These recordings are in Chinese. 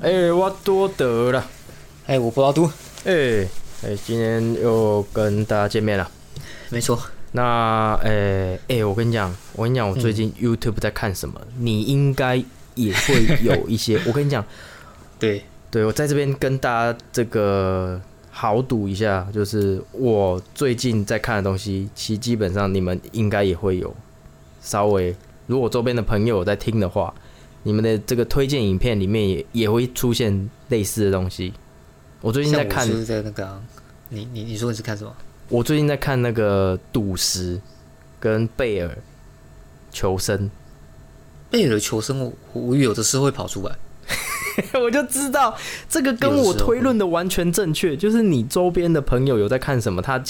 哎、我多得了，哎，我不拉多，哎、哎、今天又跟大家见面了。没错。那，哎、哎、我跟你讲，我跟你讲，我最近 YouTube 在看什么，你应该也会有一些。我跟你讲，对，对我在这边跟大家这个豪赌一下，就是我最近在看的东西，其实基本上你们应该也会有稍微，如果周边的朋友在听的话，你们的这个推荐影片里面也也会出现类似的东西。我最近在看，是在那个、你你你说你是看什么？我最近在看那个赌石跟贝尔求生，贝尔求生，我我有的时候会跑出来。我就知道这个跟我推论的完全正确，就是你周边的朋友有在看什么，他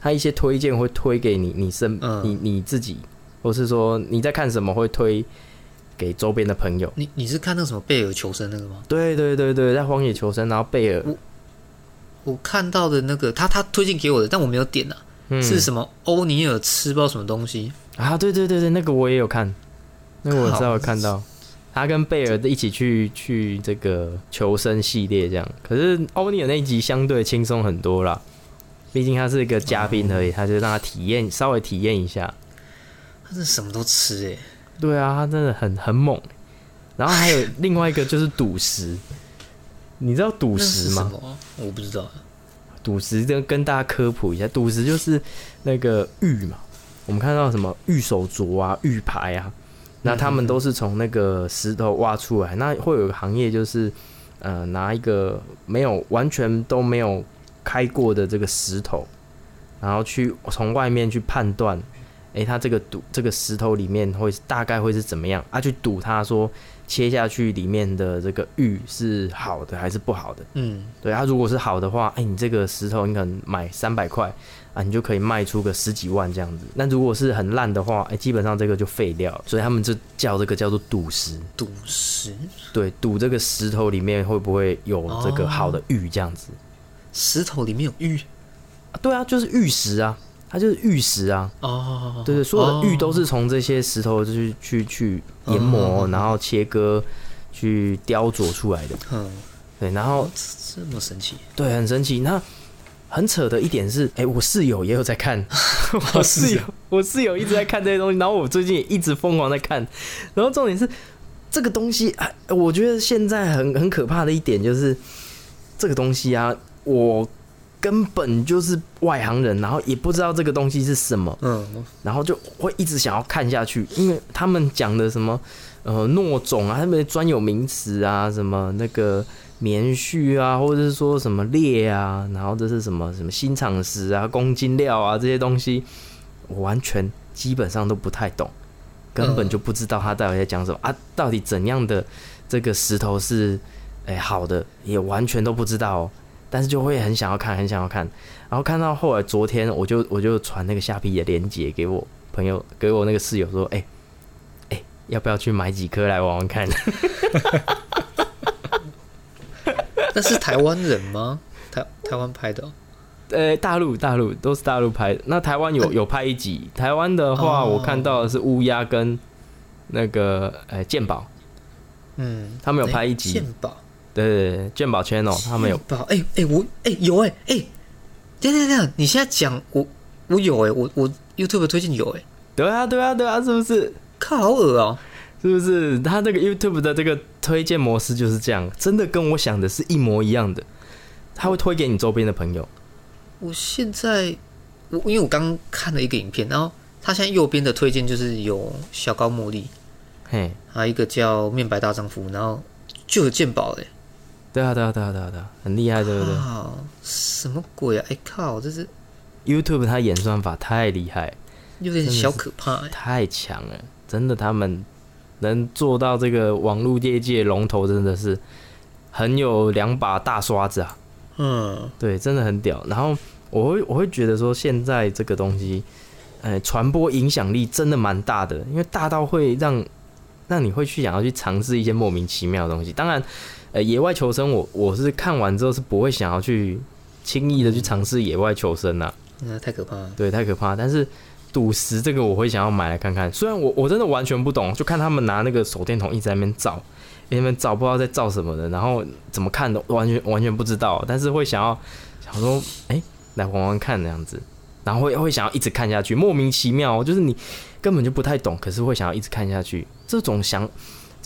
他一些推荐会推给你，你身、嗯你你自己，或是说你在看什么会推给周边的朋友。你你是看那个什么贝尔求生那个吗？对对对对，在荒野求生，然后贝尔我看到的那个他他推荐给我的，但我没有点啊，嗯是什么欧尼尔吃不知道什么东西，啊，对对对对，那个我也有看，那个我靠稍微看到，他跟贝尔一起去去这个求生系列这样。可是欧尼尔那一集相对轻松很多啦，毕竟他是一个嘉宾而已，他就让他体验稍微体验一下。他是什么都吃哎、对啊，他真的很很猛。然后还有 另外一个就是赌石，你知道赌石吗？我不知道啊。赌石跟跟大家科普一下，赌石就是那个玉嘛，我们看到什么玉手镯啊、玉牌啊，那他们都是从那个石头挖出来。那会有一个行业就是，呃，拿一个没有完全都没有开过的这个石头，然后去从外面去判断，诶，它这个赌这个石头里面会大概会是怎么样啊？去赌它说切下去里面的这个玉是好的还是不好的。嗯，对，它、如果是好的话，哎、你这个石头你可能买三百块啊，你就可以卖出个十几万这样子。那如果是很烂的话，哎、基本上这个就废掉了，所以他们就叫这个叫做赌石。赌石，对，赌这个石头里面会不会有这个好的玉这样子。石头里面有玉啊对啊，就是玉石啊，它就是玉石啊。哦。对对，所有的玉都哦是从这些石头就是去去研磨，嗯然后切割，去雕琢出来的。嗯，对，然后哦这么神奇，对，很神奇。那很扯的一点是，哎、我室友也有在看，我室友，我室友一直在看这些东西，然后我最近也一直疯狂在看。然后重点是，这个东西，哎，我觉得现在很很可怕的一点就是，这个东西啊，我根本就是外行人，然后也不知道这个东西是什么，嗯，然后就会一直想要看下去，因为他们讲的什么呃糯种啊，他们的专有名词啊，什么那个棉絮啊，或者是说什么裂啊，然后这是什么什么新厂石啊、公斤料啊这些东西，我完全基本上都不太懂，根本就不知道他到底在讲什么、啊，到底怎样的这个石头是哎、好的，也完全都不知道哦。但是就会很想要看，很想要看，然后看到后来昨天我就我就传那个虾皮的链接给我朋友，给我那个室友说，哎、哎、要不要去买几颗来玩玩看？那是台湾人吗？台台湾拍的？哦、呃，大陆大陆都是大陆拍的，那台湾有有拍一集，台湾的话哦。我看到的是乌鸦跟那个呃鉴宝，嗯，他们有拍一集。鉴宝，对对对，鉴宝 channel 他们有宝，哎哎、我哎、有哎、哎、等一下等，你现在讲我我有哎、我我 YouTube 推荐有哎、对啊对啊对啊，是不是？靠，好恶哦、是不是？他这个 YouTube 的这个推荐模式就是这样，真的跟我想的是一模一样的。他会推给你周边的朋友，我现在我因为我刚看了一个影片，然后他现在右边的推荐就是有小高茉莉，嘿，还有一个叫面白大丈夫，然后就有鉴宝嘞、对啊对啊对啊对啊对啊，很厉害，对不对啊，什么鬼啊？哎、靠，这是？YouTube 它演算法太厉害，有点小可怕哎、太强了，真的，他们能做到这个网络业界龙头，真的是很有两把大刷子啊！嗯，对，真的很屌。然后我会我会觉得说，现在这个东西，呃，传播影响力真的蛮大的，因为大到会让让你会去想要去尝试一些莫名其妙的东西。当然，呃，野外求生我我是看完之后是不会想要去轻易的去尝试野外求生呐、那太可怕了。对，太可怕。但是赌石这个我会想要买来看看，虽然我我真的完全不懂，就看他们拿那个手电筒一直在那边照，在那边照不知道在照什么的，然后怎么看都完全完全不知道，但是会想要想说，哎、来玩玩看那样子，然后会会想要一直看下去，莫名其妙哦，就是你根本就不太懂，可是会想要一直看下去，这种想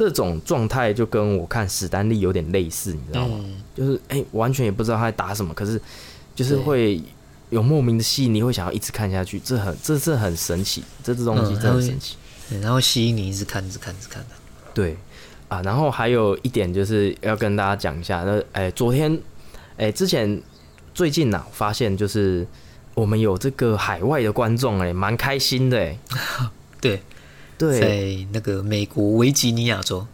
这种状态就跟我看史丹利有点类似，你知道吗？嗯，就是哎、完全也不知道他在打什么，可是就是对会有莫名的吸引力，会想要一直看下去，这很这是很神奇，这这东西嗯真的很神奇。对然后吸引你一直看，一直看，一直看的。对啊，然后还有一点就是要跟大家讲一下，那哎、昨天哎、之前最近呐、啊，发现就是我们有这个海外的观众哎、蛮开心的哎、对，对，在那个美国维吉尼亚州，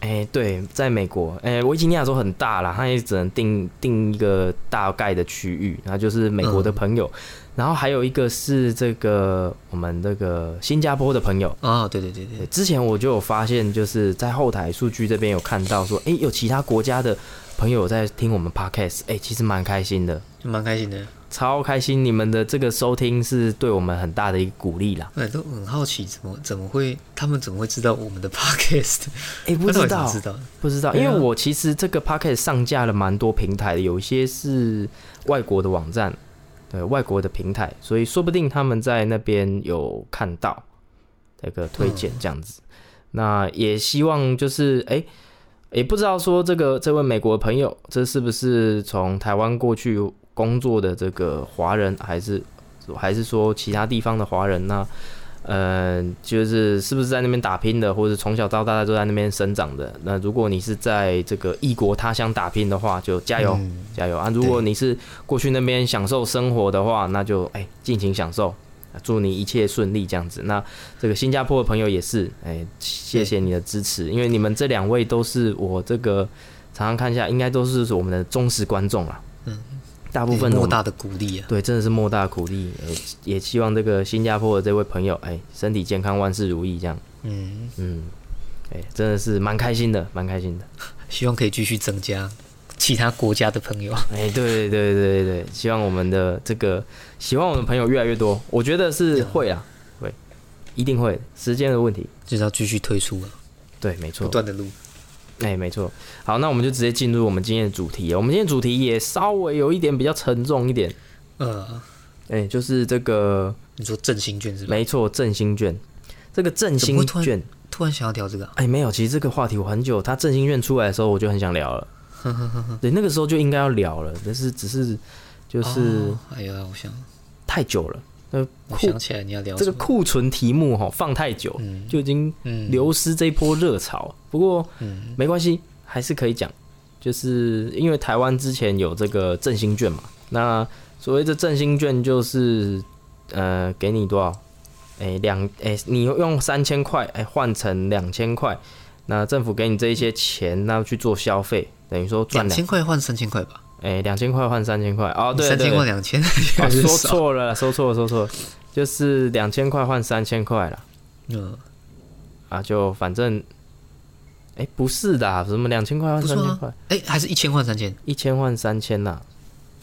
哎、对，在美国，哎、维吉尼亚州很大啦，它也只能定定一个大概的区域，然后就是美国的朋友，然后还有一个是这个我们这个新加坡的朋友。啊，对对对对。对，之前我就有发现，就是在后台数据这边有看到说，哎、有其他国家的朋友在听我们 podcast，哎、其实蛮开心的，就蛮开心的。超开心！你们的这个收听是对我们很大的一个鼓励啦。哎，都很好奇，怎么怎么会他们怎么会知道我们的 podcast？哎、不知道他到底怎么，知道？不知道，因为我其实这个 podcast 上架了蛮多平台的，有一些是外国的网站，对外国的平台，所以说不定他们在那边有看到这个推荐这样子。那也希望就是哎、也不知道说这个这位美国朋友，这是不是从台湾过去工作的这个华人，还是还是说其他地方的华人呢？呃，就是是不是在那边打拼的，或者从小到大都在那边生长的？那如果你是在这个异国他乡打拼的话，就加油、嗯加油啊！如果你是过去那边享受生活的话，那就哎尽情享受，祝你一切顺利这样子。那这个新加坡的朋友也是，哎，谢谢你的支持，因为你们这两位都是我这个常常看一下，应该都是我们的忠实观众啦。嗯，大部分莫大的鼓励啊！对，真的是莫大鼓励，呃，也希望这个新加坡的这位朋友，哎，身体健康，万事如意，这样，嗯，嗯，哎，真的是蛮开心的，蛮开心的，希望可以继续增加其他国家的朋友。哎，对对对对对，希望我们的这个喜欢我们的朋友越来越多，我觉得是会啊，会，一定会，时间的问题，就是要继续推出啊，对，没错。不，断的录。哎，没错，好，那我们就直接进入我们今天的主题，我们今天的主题也稍微有一点比较沉重一点，呃，哎，就是这个，你说振兴券是吧？没错，振兴券，这个振兴券。突然想要聊这个啊、哎，没有，其实这个话题我很久，他振兴券出来的时候，我就很想聊了。对，那个时候就应该要聊了，但是只是就是哦哎呀，我想太久了，那我库想起来你要聊这个库存题目哈放太久，嗯。就已经嗯。流失这一波热潮。不过嗯。没关系，还是可以讲，就是因为台湾之前有这个振兴券嘛，那所谓的振兴券就是呃给你多少？哎两哎你用三千块哎换成两千块，那政府给你这一些钱，那去做消费，等于说两千块换三千块吧，哎两千块换三千块哦，对三千换两千，说。错了，说错了，说错了，就是两千块换三千块了。嗯，啊，就反正，哎、不是的啊，什么两千块换三千块，哎，还是一千换三千一千换三千呐，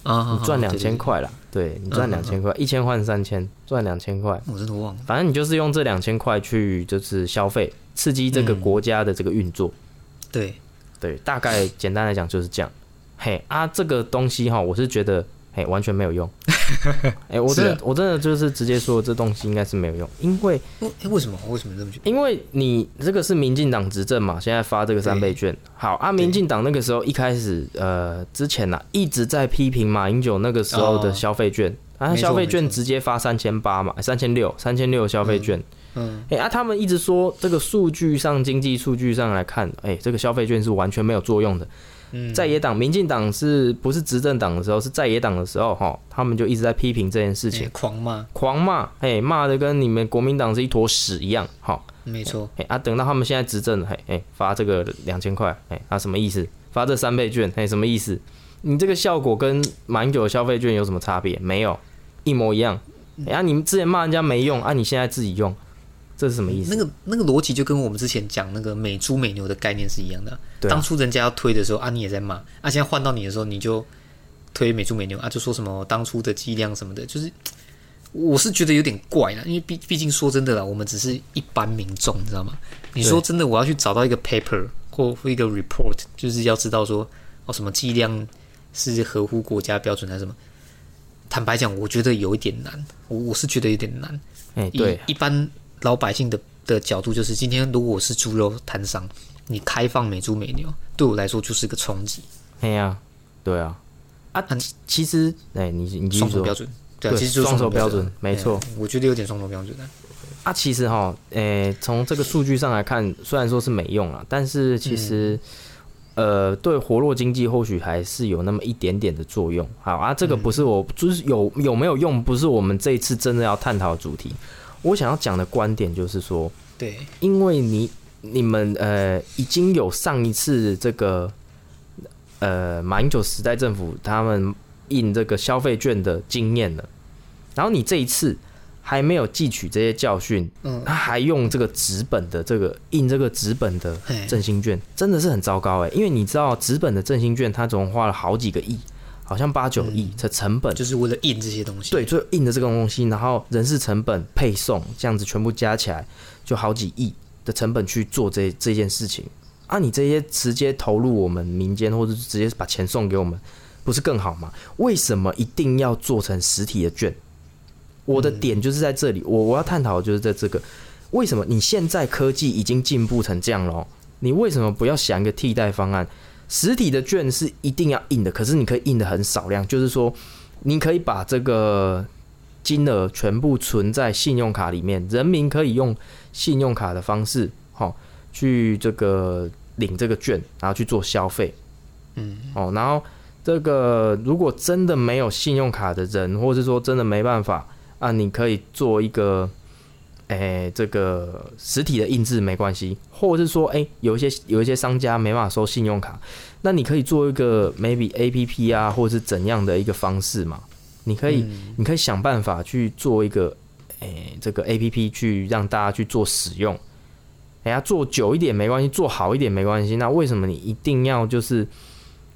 啊？你赚两千块啦，对你赚两千块，一千换三千，赚两千块，我真的忘了。反正你就是用这两千块去就是消费，刺激这个嗯国家的这个运作，对，对，大概简单来讲就是这样。嘿啊，这个东西哈，我是觉得嘿完全没有用。哎、我真的、啊我真的就是直接说这东西应该是没有用，因为为哎为什么为什么这么觉得？因为你这个是民进党执政嘛，现在发这个三倍券。好啊，民进党那个时候一开始呃之前呐、一直在批评马英九那个时候的哦消费券，啊消费券直接发三千八嘛，三千六三千六消费券。嗯，哎、啊，他们一直说这个数据上经济数据上来看，哎、这个消费券是完全没有作用的。嗯在野党民进党是不是执政党的时候，是在野党的时候哈，他们就一直在批评这件事情哎，狂骂，狂骂，哎骂的跟你们国民党是一坨屎一样，哈。没错，哎啊，等到他们现在执政了，嘿，哎发这个两千块，哎，啊什么意思？发这三倍券，哎什么意思？你这个效果跟马英九的消费券有什么差别？没有，一模一样。哎啊，你们之前骂人家没用，啊你现在自己用，这是什么意思？那个那个逻辑就跟我们之前讲那个美猪美牛的概念是一样的啊。对啊当初人家要推的时候啊，你也在骂啊，现在换到你的时候，你就推美猪美牛啊，就说什么当初的剂量什么的，就是我是觉得有点怪啦，因为毕毕竟说真的啦，我们只是一般民众，你知道吗？你说真的，我要去找到一个 paper 或或一个 report，就是要知道说哦什么剂量是合乎国家标准还是什么。坦白讲，我觉得有一点难，我我是觉得有点难。哎、以对，一般老百姓的的角度，就是今天如果我是猪肉摊商，你开放美猪美牛，对我来说就是个冲击，哎呀、对啊，啊，嗯其其实，哎、你你继续说双重标准。对啊，其实就是双重重标标准没错我觉得有点双重标准的。啊，其实哈，诶、从这个数据上来看，虽然说是没用了，但是其实，呃，对活络经济或许还是有那么一点点的作用。好啊，这个不是我，就是有有没有用，不是我们这一次真的要探讨的主题。我想要讲的观点就是说，对，因为你你们呃已经有上一次这个呃马英九时代政府他们印这个消费券的经验了，然后你这一次还没有汲取这些教训，嗯，他还用这个纸本的这个印这个纸本的嘿。振兴券，真的是很糟糕哎，因为你知道纸本的振兴券它总共花了好几个亿，好像八九亿的成本。就是为了印这些东西。对，就印的这个东西，然后人事成本、配送这样子全部加起来，就好几亿的成本去做这这件事情啊！你这些直接投入我们民间，或者直接把钱送给我们，不是更好吗？为什么一定要做成实体的券？我的点就是在这里，我我要探讨的就是在这个，为什么你现在科技已经进步成这样了哦，你为什么不要想一个替代方案？实体的券是一定要印的，可是你可以印的很少量，就是说，你可以把这个金额全部存在信用卡里面，人民可以用信用卡的方式，好、去这个领这个券，然后去做消费，嗯，哦，然后这个如果真的没有信用卡的人，或是说真的没办法啊，你可以做一个，诶、这个实体的印制没关系，或者是说，诶、有一些有一些商家没办法收信用卡，那你可以做一个 maybe A P P 啊，或者是怎样的一个方式嘛？你可以，嗯你可以想办法去做一个，诶、这个 A P P 去让大家去做使用。哎呀，做久一点没关系，做好一点没关系。那为什么你一定要就是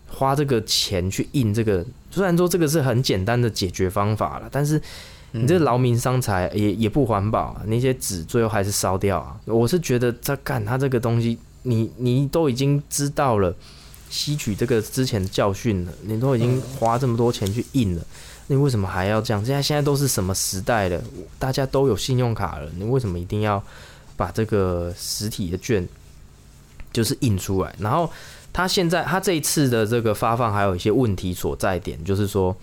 花这个钱去印这个？虽然说这个是很简单的解决方法了，但是你这劳民伤财也也不环保啊，那些纸最后还是烧掉啊。我是觉得在干他这个东西，你你都已经知道了，吸取这个之前的教训了，你都已经花这么多钱去印了。你为什么还要这样？现在现在都是什么时代了？大家都有信用卡了，你为什么一定要把这个实体的券就是印出来？然后他现在他这一次的这个发放还有一些问题所在点，就是说，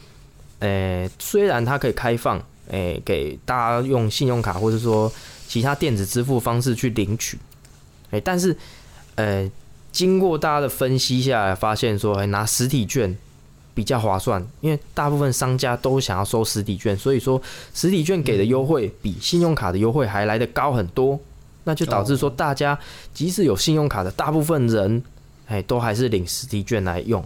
诶、虽然它可以开放，诶、给大家用信用卡或者说其他电子支付方式去领取，诶、但是，呃，经过大家的分析下来，发现说，诶、拿实体券比较划算，因为大部分商家都想要收实体券，所以说实体券给的优惠比信用卡的优惠还来得高很多，那就导致说大家即使有信用卡的大部分人，哎，都还是领实体券来用，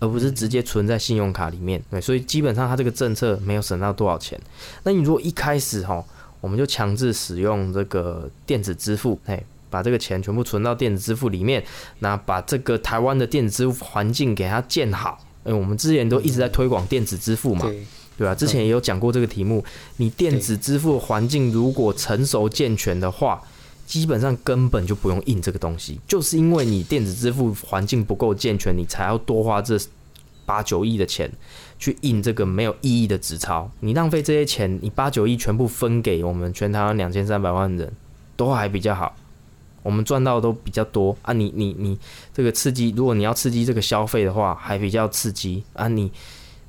而不是直接存在信用卡里面。对，所以基本上它这个政策没有省到多少钱。那你如果一开始哈，我们就强制使用这个电子支付，哎。把这个钱全部存到电子支付里面，那把这个台湾的电子支付环境给它建好。因为我们之前都一直在推广电子支付嘛，对，对吧、之前也有讲过这个题目，你电子支付环境如果成熟健全的话，基本上根本就不用印这个东西，就是因为你电子支付环境不够健全，你才要多花这八九亿的钱去印这个没有意义的纸钞。你浪费这些钱，你八九亿全部分给我们全台湾两千三百万人，都还比较好。我们赚到都比较多啊你！你你这个刺激，如果你要刺激这个消费的话，还比较刺激啊！你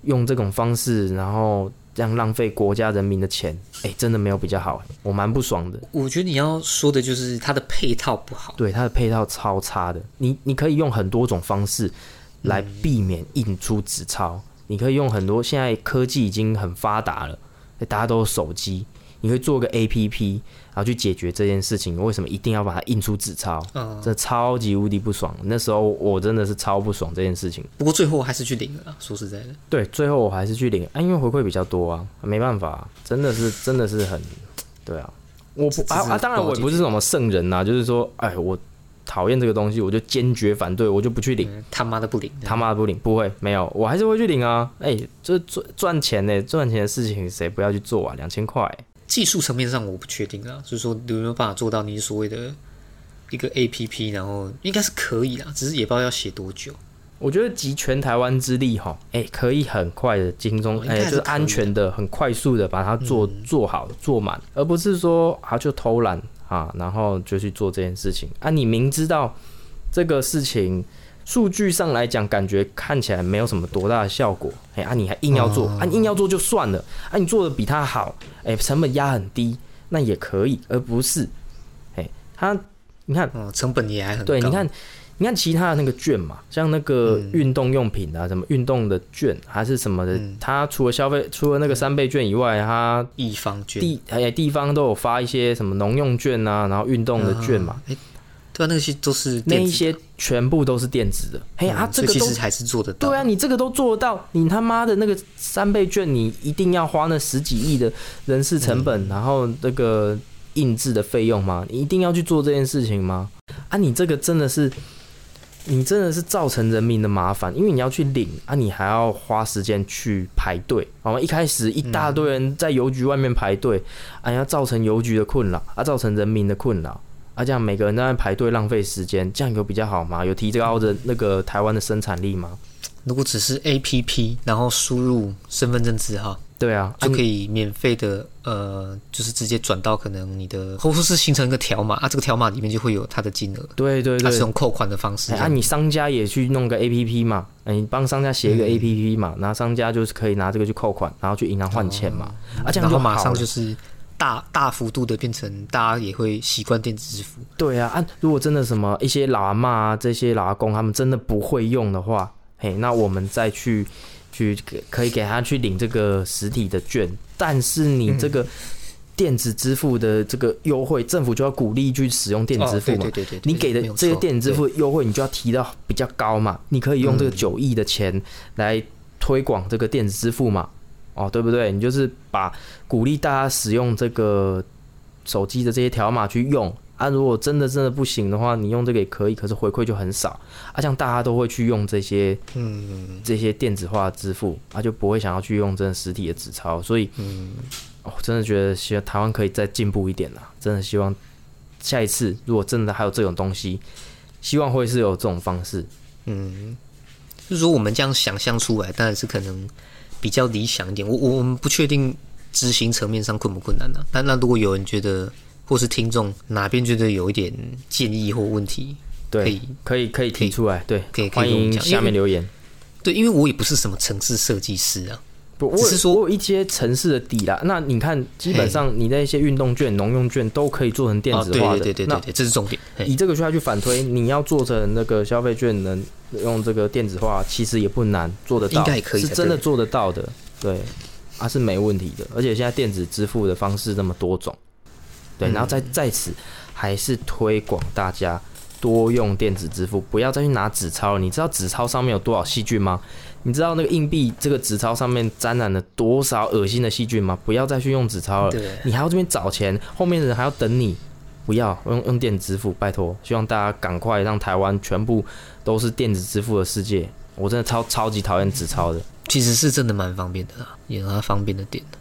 用这种方式，然后这样浪费国家人民的钱，哎、真的没有比较好、我蛮不爽的。我觉得你要说的就是它的配套不好。对它的配套超差的，你你可以用很多种方式来避免印出纸钞，你可以用很多现在科技已经很发达了，大家都有手机，你可以做个 A P P，然后去解决这件事情。为什么一定要把它印出纸钞？嗯，这超级无敌不爽。那时候我真的是超不爽这件事情。不过最后还是去领了啦。说实在的，对，最后我还是去领啊，因为回馈比较多啊，没办法，真的是真的是很，对啊。我不啊啊，当然我也不是什么圣人呐、就是说，哎，我讨厌这个东西，我就坚决反对，我就不去领，嗯他妈的不领，他妈的不领，不会，没有，我还是会去领啊。哎，这赚赚钱呢，赚钱的事情谁不要去做啊？两千块，技术层面上我不确定啊，就是说有没有办法做到你所谓的一个 A P P，然后应该是可以啦，只是也不知道要写多久。我觉得集全台湾之力哈，哎，可以很快的精中，哎，哦应该还就是是安全的、很快速的把它做做好、做满，而不是说啊就偷懒啊，然后就去做这件事情啊。你明知道这个事情数据上来讲，感觉看起来没有什么多大的效果，哎啊，你还硬要做啊，硬要做就算了。啊，你做的比他好，哎，成本压很低，那也可以，而不是，哎，他你看。哦，成本也还很高。对，你看，你看其他的那个券嘛，像那个嗯。运动用品啊，什么运动的券还是什么的，嗯。它除了消费，除了那个三倍券以外，它地方券。地哎地方都有发一些什么农用券啊，然后运动的券嘛，哎、对啊，那些都是那一些全部都是电子的。嘿啊，嗯这个其实还是做得到。对啊，你这个都做得到，你他妈的那个三倍券，你一定要花那十几亿的人事成嗯本，然后那个印制的费用吗？你一定要去做这件事情吗？啊，你这个真的是，你真的是造成人民的麻烦，因为你要去领啊，你还要花时间去排队。好吗？一开始一大堆人在邮局外面排队，啊，要造成邮局的困扰，啊，造成人民的困扰。啊，这样每个人都在排队浪费时间，这样有比较好吗？有提高的那个台湾的生产力吗？如果只是 A P P，然后输入身份证字号，对啊，就可以。免费的呃，就是直接转到可能你的，或者是形成一个条码啊，这个条码里面就会有它的金额，对对对它是，用扣款的方式哎啊，你商家也去弄个 A P P 嘛，哎你帮商家写一嗯个 A P P 嘛，然后商家就是可以拿这个去扣款，然后去银行换钱嘛，啊，这样就马上就是大大幅度的变成大家也会习惯电子支付。对啊，啊，如果真的什么一些老阿嬷啊，这些老阿公他们真的不会用的话，嘿，那我们再去去给可以给他去领这个实体的券，但是你这嗯个电子支付的这个优惠，政府就要鼓励去使用电子支付嘛。哦、对对对对，你给的这些电子支付优惠，你就要提到比较高嘛。你可以用这个嗯九亿的钱来推广这个电子支付嘛，哦，对不对？你就是把鼓励大家使用这个手机的这些条码去用啊。如果真的真的不行的话，你用这个也可以，可是回馈就很少啊。像大家都会去用这些嗯这些电子化支付啊，就不会想要去用真的实体的纸钞。所以，嗯，哦，真的觉得希望台湾可以再进步一点啦。真的希望下一次如果真的还有这种东西，希望会是有这种方式。嗯，就是说我们这样想象出来，当然是可能比较理想一点。我我我们不确定执行层面上困不困难呢、啊？但那如果有人觉得，或是听众哪边觉得有一点建议或问题，可对以，可以可以可以提出来，对，可以可以欢迎下面留言。对，因为我也不是什么城市设计师啊，不，我只是说我有一些城市的底啦。那你看，基本上你那些运动券、农用券都可以做成电哦，子化的。对对对对那对对，这是重点。嘿以这个去下去反推，你要做成那个消费券能用这个电子化，其实也不难，做得到，应该可以是真的做得到的，对，啊是没问题的。而且现在电子支付的方式那么多种，对，嗯然后在在此还是推广大家多用电子支付，不要再去拿纸钞了。你知道纸钞上面有多少细菌吗？你知道那个硬币这个纸钞上面沾染了多少恶心的细菌吗？不要再去用纸钞了。对，你还要这边找钱，后面的人还要等你，不要用用电子支付，拜托，希望大家赶快让台湾全部都是电子支付的世界。我真的超超级讨厌纸钞的，其实是真的蛮方便的啦，也有它方便的点的。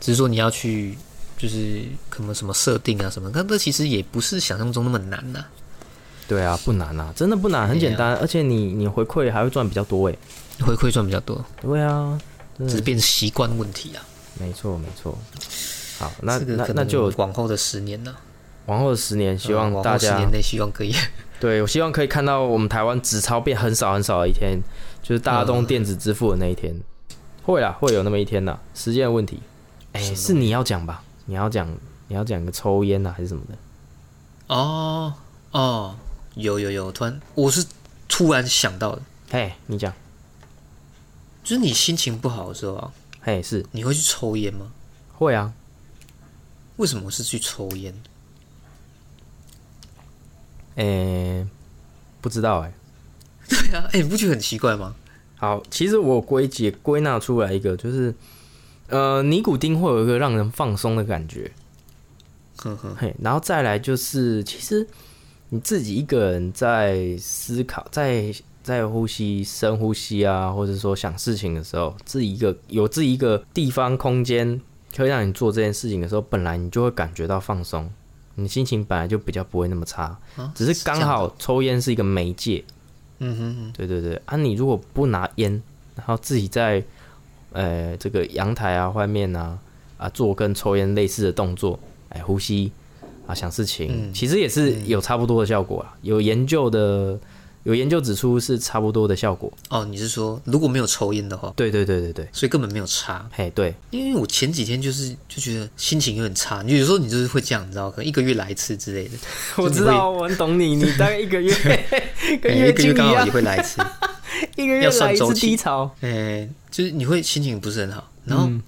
只是说你要去，就是可能什么设定啊什么，但这其实也不是想象中那么难呐、对啊，不难啊，真的不难，很简单，而且你你回馈还会赚比较多哎。回馈赚比较多，对啊，只是变成习惯问题啊。没错没错。好，那那那就往后的十年呢、往后的十年，希嗯望大家十年内希望可以。对我希望可以看到我们台湾纸钞变很少很少的一天，就是大家都用电子支付的那一天。会啦，会有那么一天的，时间的问题。哎、是你要讲吧？你要讲，你要讲个抽烟啊，还是什么的？哦哦，有有有，突然我是突然想到的，嘿，你讲，就是你心情不好的时候啊，嘿，是你会去抽烟吗？会啊。为什么是去抽烟？诶、不知道哎、对啊，哎、你不觉得很奇怪吗？好，其实我归结归纳出来一个，就是呃，尼古丁会有一个让人放松的感觉。呵呵，嘿，然后再来就是，其实你自己一个人在思考，在在呼吸、深呼吸啊，或者说想事情的时候，自己一个有自己一个地方空间可以让你做这件事情的时候，本来你就会感觉到放松，你心情本来就比较不会那么差，啊？只是刚好抽烟是一个媒介。嗯哼哼，对对对，啊，你如果不拿烟，然后自己在呃这个阳台啊、外面啊啊做跟抽烟类似的动作，哎，呼吸啊，想事情，嗯。其实也是有差不多的效果啊。有研究的有研究指出是差不多的效果。哦，你是说如果没有抽烟的话，对对对对对，所以根本没有差？嘿，对，因为我前几天就是就觉得心情有点差，你有时候你就是会这样，你知道，可能一个月来一次之类的，我知道，我很懂你，你大概一个月 一个月刚好也，会来一次，一个月要算来一次低潮。哎，就是你会心情不是很好，然后嗯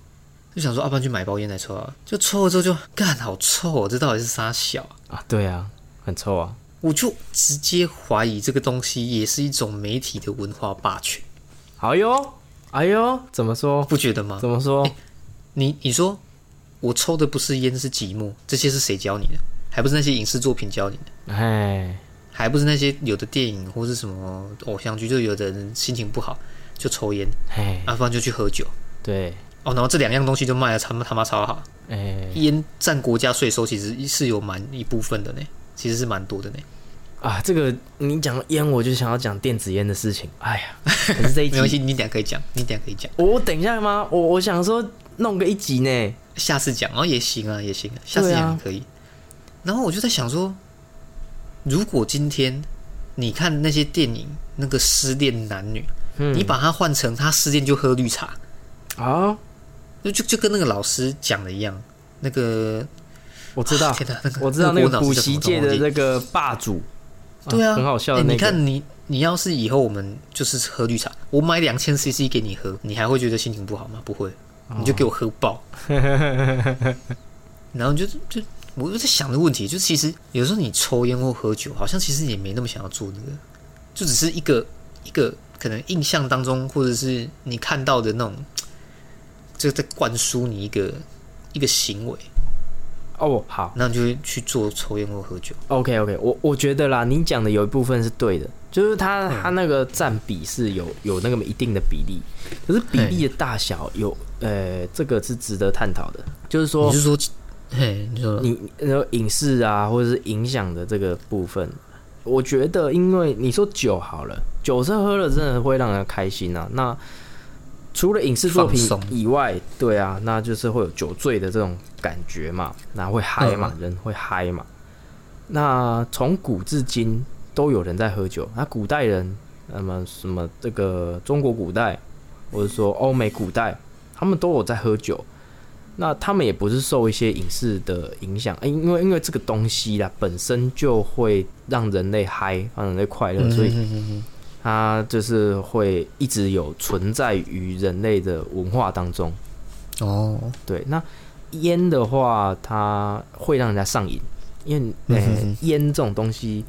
就想说，要、不然去买包烟来抽啊，就抽了之后就干好臭、哦，这到底是啥小啊？啊，对啊，很臭啊。我就直接怀疑这个东西也是一种媒体的文化霸权，哎呦，哎呦，怎么说？不觉得吗怎？么说？你你说我抽的不是烟是寂寞，这些是谁教你的？还不是那些影视作品教你的？哎，还不是那些有的电影或是什么偶像剧，就有的人心情不好就抽烟，嘿，啊，不然就去喝酒。对，哦，然后这两样东西就卖的他妈他妈超好，哎。烟占国家税收其实是有蛮一部分的呢，其实是蛮多的呢。啊，这个你讲烟，我就想要讲电子烟的事情。哎呀，可是这一没关系，集，你等下可以讲，你等下可以讲，我等一下吗？我我想说弄个一集呢。下次讲，哦也行啊，也行啊，下次也可以。然后我就在想说，如果今天你看那些电影，那个失恋男女，嗯你把它换成他失恋就喝绿茶，啊，就就就跟那个老师讲的一样，那个我知道啊，天哪，那个我知道那个补习界的那个霸主，对啊，很好笑。你看你，你要是以后我们就是喝绿茶，我买两千 CC 给你喝，你还会觉得心情不好吗？不会，哦你就给我喝爆。然后就就我就在想的问题，就其实有时候你抽烟或喝酒，好像其实也没那么想要做那个，就只是一个一个可能印象当中，或者是你看到的那种，就在灌输你一个一个行为，哦，好。那你就会去做抽烟或喝酒。，OK OK，我我觉得啦，你讲的有一部分是对的，就是它嗯。它那个占比是有有那个一定的比例，可是比例的大小有呃，这个是值得探讨的，就是说你是说，嘿，你说。你呃影视啊，或者是影响的这个部分，我觉得，因为你说酒好了，酒是喝了真的会让人开心啊。那除了影视作品以外，对啊，那就是会有酒醉的这种感觉嘛，那会嗨嘛，嗯。人会嗨嘛。那从古至今都有人在喝酒，那古代人，那么什么这个中国古代，或者说欧美古代，他们都有在喝酒。那他们也不是受一些影视的影响，诶因为因为这个东西啦，本身就会让人类嗨，让人类快乐，所以它就是会一直有存在于人类的文化当中。嗯哦，对，那烟的话，它会让人家上瘾，因为烟、这种东西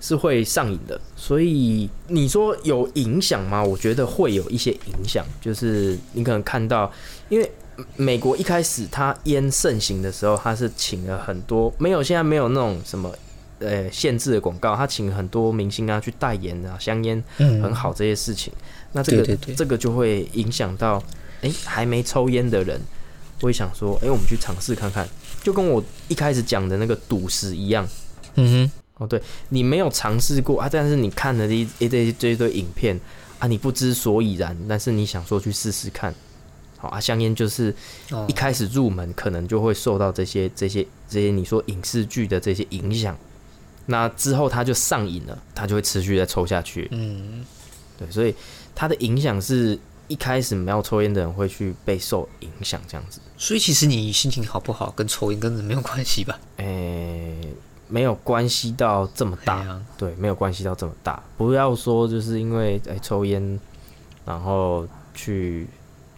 是会上瘾的，所以你说有影响吗？我觉得会有一些影响，就是你可能看到，因为美国一开始它烟盛行的时候，它是请了很多没有现在没有那种什么呃限制的广告，他请很多明星啊去代言啊香烟嗯。很好这些事情，那这个这个就会影响到，哎、还没抽烟的人会想说，哎、我们去尝试看看，就跟我一开始讲的那个赌石一样。嗯哼。哦，对你没有尝试过啊，但是你看了一一堆这一堆影片啊，你不知所以然，但是你想说去试试看。好啊，香烟就是一开始入门可能就会受到这些这些这些你说影视剧的这些影响，那之后他就上瘾了，他就会持续再抽下去。嗯，对，所以它的影响是一开始没有抽烟的人会去被受影响，这样子。所以其实你心情好不好跟抽烟根本没有关系吧？诶、没有关系到这么大，对，没有关系到这么大。不要说就是因为诶、抽烟，然后去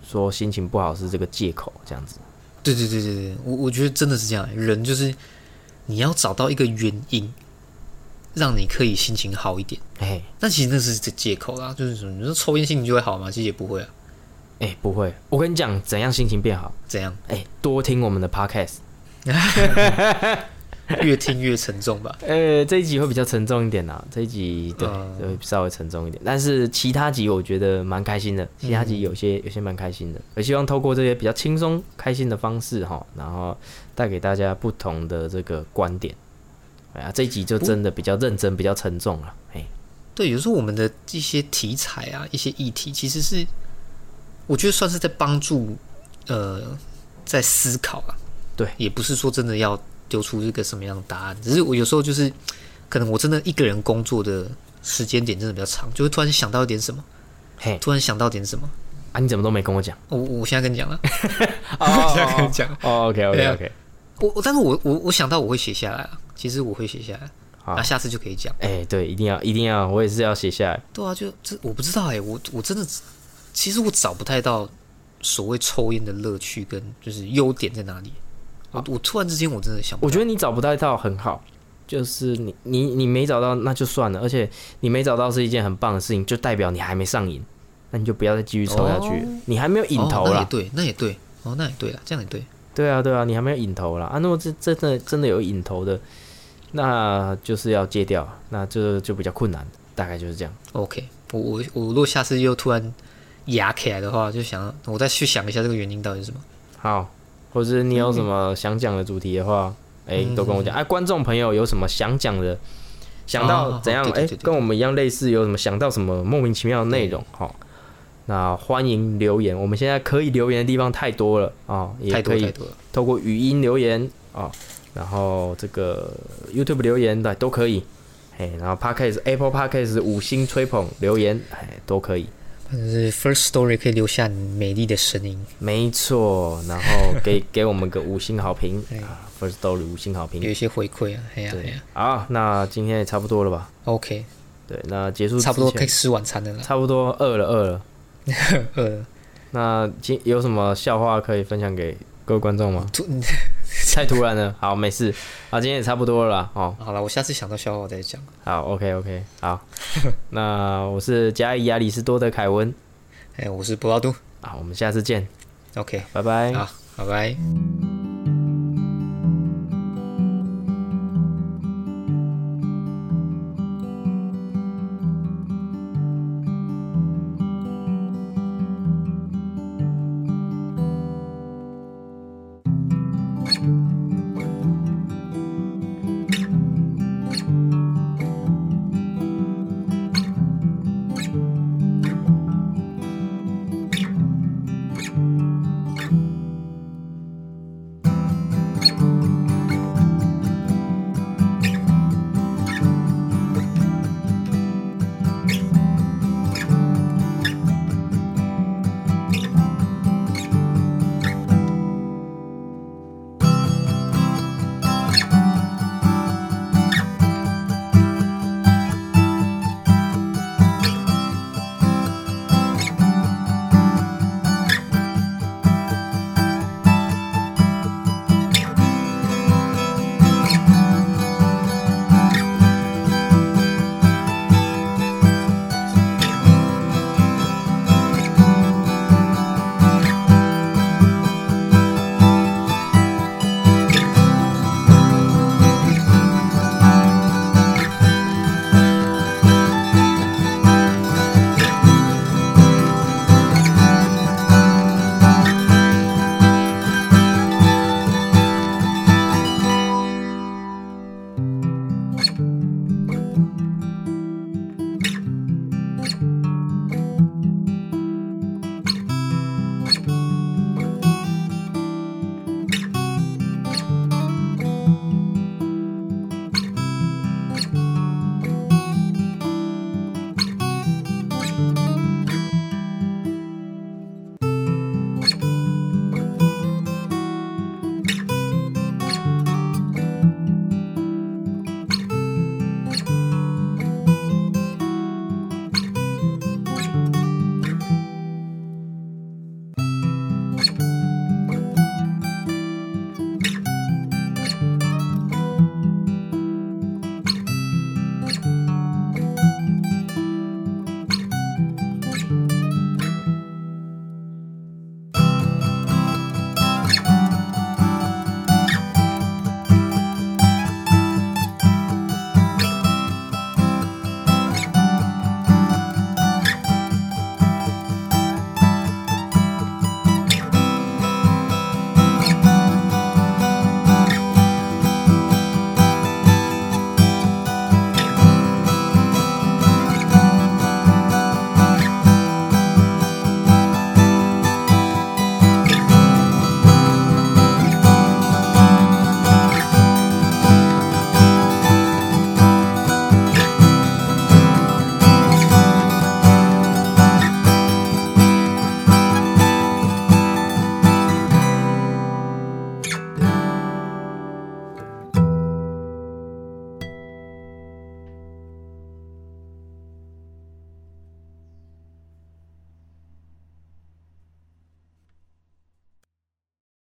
说心情不好是这个借口，这样子。对对对对对，我我觉得真的是这样，人就是你要找到一个原因，让你可以心情好一点。哎、但其实那是这借口啦，就是什么，你说抽烟心情就会好吗？其实也不会啊。哎、不会，我跟你讲，怎样心情变好？怎样？哎、多听我们的 podcast，越听越沉重吧？呃，这一集会比较沉重一点啦，这一集对嗯会稍微沉重一点，但是其他集我觉得蛮开心的，其他集有些有些蛮开心的，我希望透过这些比较轻松开心的方式哈，然后带给大家不同的这个观点。哎呀，这一集就真的比较认真，比较沉重了。哎，对，有时候我们的一些题材啊，一些议题，其实是我觉得算是在帮助呃，在思考啊。对也不是说真的要丢出一个什么样的答案，只是我有时候就是可能我真的一个人工作的时间点真的比较长，就会突然想到一点什么，嘿，突然想到点什么。啊，你怎么都没跟我讲？我我现在跟你讲了，我现在跟你讲，哦，OK 对 OK 啊 OK，我我但是我我我想到我会写下来啊，其实我会写下来，好那下次就可以讲。哎，对，一定要一定要，我也是要写下来。对啊，就这我不知道哎、我我真的其实我找不太到所谓抽烟的乐趣跟就是优点在哪里。我我突然之间我真的想，我觉得你找不到一套很好，就是你你你没找到那就算了，而且你没找到是一件很棒的事情，就代表你还没上瘾，那你就不要再继续抽下去，哦你还没有瘾头了。哦那也对，那也对，哦，那也对了，这样也对。对啊对啊，你还没有瘾头了啊！那么这真的真的有瘾头的，那就是要戒掉，那这就比较困难，大概就是这样。OK，我我我如果下次又突然牙起来的话，就想我再去想一下这个原因到底是什么。好，或者是你有什么想讲的主题的话，哎、嗯都跟我讲。哎、观众朋友有什么想讲的，想到哦怎样？哎、跟我们一样类似，有什么想到什么莫名其妙的内容？好，那欢迎留言。我们现在可以留言的地方太多了啊、也太多可以。透过语音留言啊、然后这个 YouTube 留言的都可以。哎，然后 Podcast Apple Podcast 五星吹捧留言，哎，都可以。反正是 First Story 可以留下你美丽的声音。没错，然后给 给我们个五星好评哎啊，First Story 五星好评有。一些回馈啊，哎呀哎对呀，好，那今天也差不多了吧？，OK，对，那结束差不多可以吃晚餐的了。差不多饿了饿了。饿了，那今有什么笑话可以分享给各位观众吗？突太突然了，好，没事。啊，今天也差不多了啦。哦，好了，我下次想到笑话我再讲。好，OK OK，好。那我是加伊亚里斯多德凯文哎，我是布拉多啊，我们下次见，，OK，拜拜。好，拜拜。 안녕.